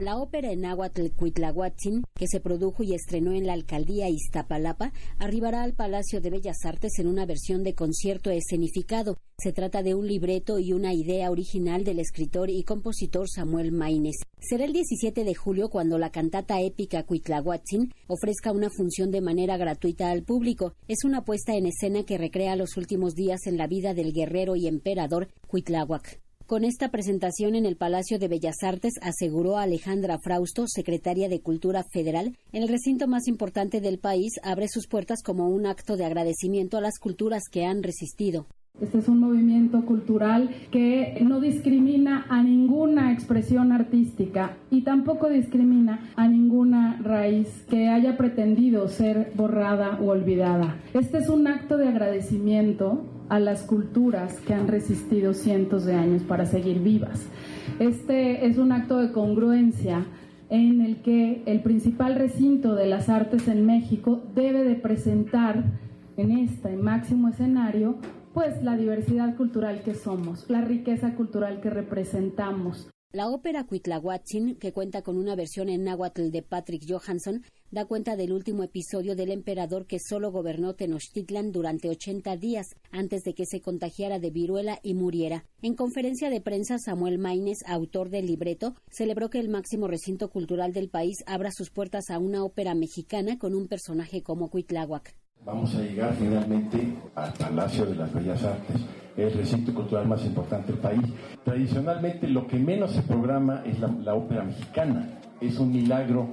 La ópera en náhuatl Cuitlahuatzin, que se produjo y estrenó en la alcaldía Iztapalapa, arribará al Palacio de Bellas Artes en una versión de concierto escenificado. Se trata de un libreto y una idea original del escritor y compositor Samuel Maines. Será el 17 de julio cuando la cantata épica Cuitlahuatzin ofrezca una función de manera gratuita al público. Es una puesta en escena que recrea los últimos días en la vida del guerrero y emperador Cuitlahuac. Con esta presentación en el Palacio de Bellas Artes, aseguró Alejandra Frausto, secretaria de Cultura Federal, el recinto más importante del país abre sus puertas como un acto de agradecimiento a las culturas que han resistido. Este es un movimiento cultural que no discrimina a ninguna expresión artística y tampoco discrimina a ninguna raíz que haya pretendido ser borrada o olvidada. Este es un acto de agradecimiento a las culturas que han resistido cientos de años para seguir vivas. Este es un acto de congruencia en el que el principal recinto de las artes en México debe de presentar en este máximo escenario pues la diversidad cultural que somos, la riqueza cultural que representamos. La ópera Cuitlahuatzin, que cuenta con una versión en náhuatl de Patrick Johansson, da cuenta del último episodio del emperador que solo gobernó Tenochtitlan durante 80 días antes de que se contagiara de viruela y muriera. En conferencia de prensa, Samuel Maines, autor del libreto, celebró que el máximo recinto cultural del país abra sus puertas a una ópera mexicana con un personaje como Cuitláhuac. Vamos a llegar finalmente al Palacio de las Bellas Artes, el recinto cultural más importante del país. Tradicionalmente lo que menos se programa es la, ópera mexicana. Es un milagro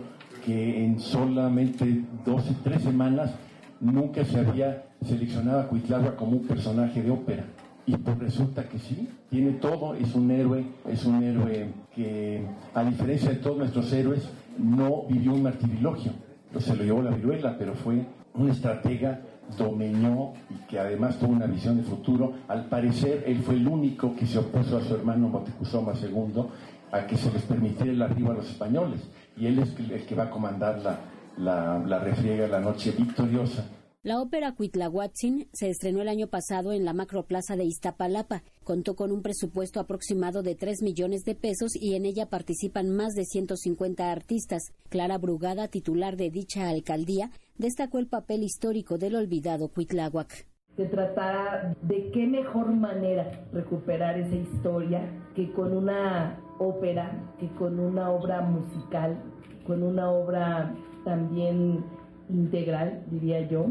que en solamente 12, tres semanas nunca se había seleccionado a Cuitlagua como un personaje de ópera. Y pues resulta que sí, tiene todo, es un héroe, es un héroe que a diferencia de todos nuestros héroes no vivió un martirilogio. Se lo llevó la viruela, pero fue un estratega dominó y que además tuvo una visión de futuro. Al parecer, él fue el único que se opuso a su hermano Motecuzoma II a que se les permitiera el arribo a los españoles. Y él es el que va a comandar la, la, la refriega, la noche victoriosa. La ópera Cuitlahuatzin se estrenó el año pasado en la macroplaza de Iztapalapa. Contó con un presupuesto aproximado de 3 millones de pesos y en ella participan más de 150 artistas. Clara Brugada, titular de dicha alcaldía, destacó el papel histórico del olvidado Cuitláhuac. Se tratara de qué mejor manera recuperar esa historia que con una ópera, que con una obra musical, con una obra también integral, diría yo,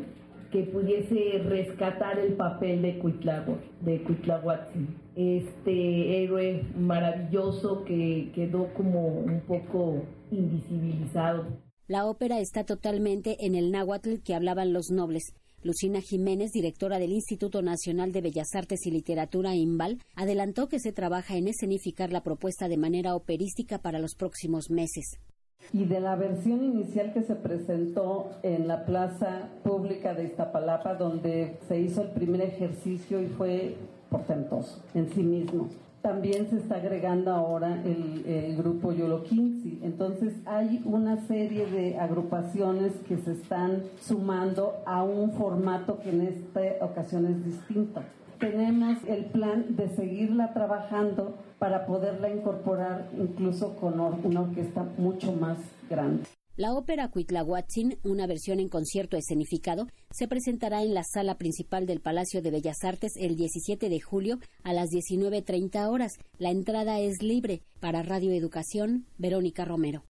que pudiese rescatar el papel de Cuitláhuac, de este héroe maravilloso que quedó como un poco invisibilizado. La ópera está totalmente en el náhuatl que hablaban los nobles. Lucina Jiménez, directora del Instituto Nacional de Bellas Artes y Literatura IMBAL, adelantó que se trabaja en escenificar la propuesta de manera operística para los próximos meses y de la versión inicial que se presentó en la plaza pública de Iztapalapa, donde se hizo el primer ejercicio y fue portentoso en sí mismo. También se está agregando ahora el, grupo Yolo 15. Entonces hay una serie de agrupaciones que se están sumando a un formato que en esta ocasión es distinto tenemos el plan de seguirla trabajando para poderla incorporar incluso con una orquesta mucho más grande. La ópera Cuitlahuatzin, una versión en concierto escenificado, se presentará en la sala principal del Palacio de Bellas Artes el 17 de julio a las 19.30 horas. La entrada es libre. Para Radio Educación, Verónica Romero.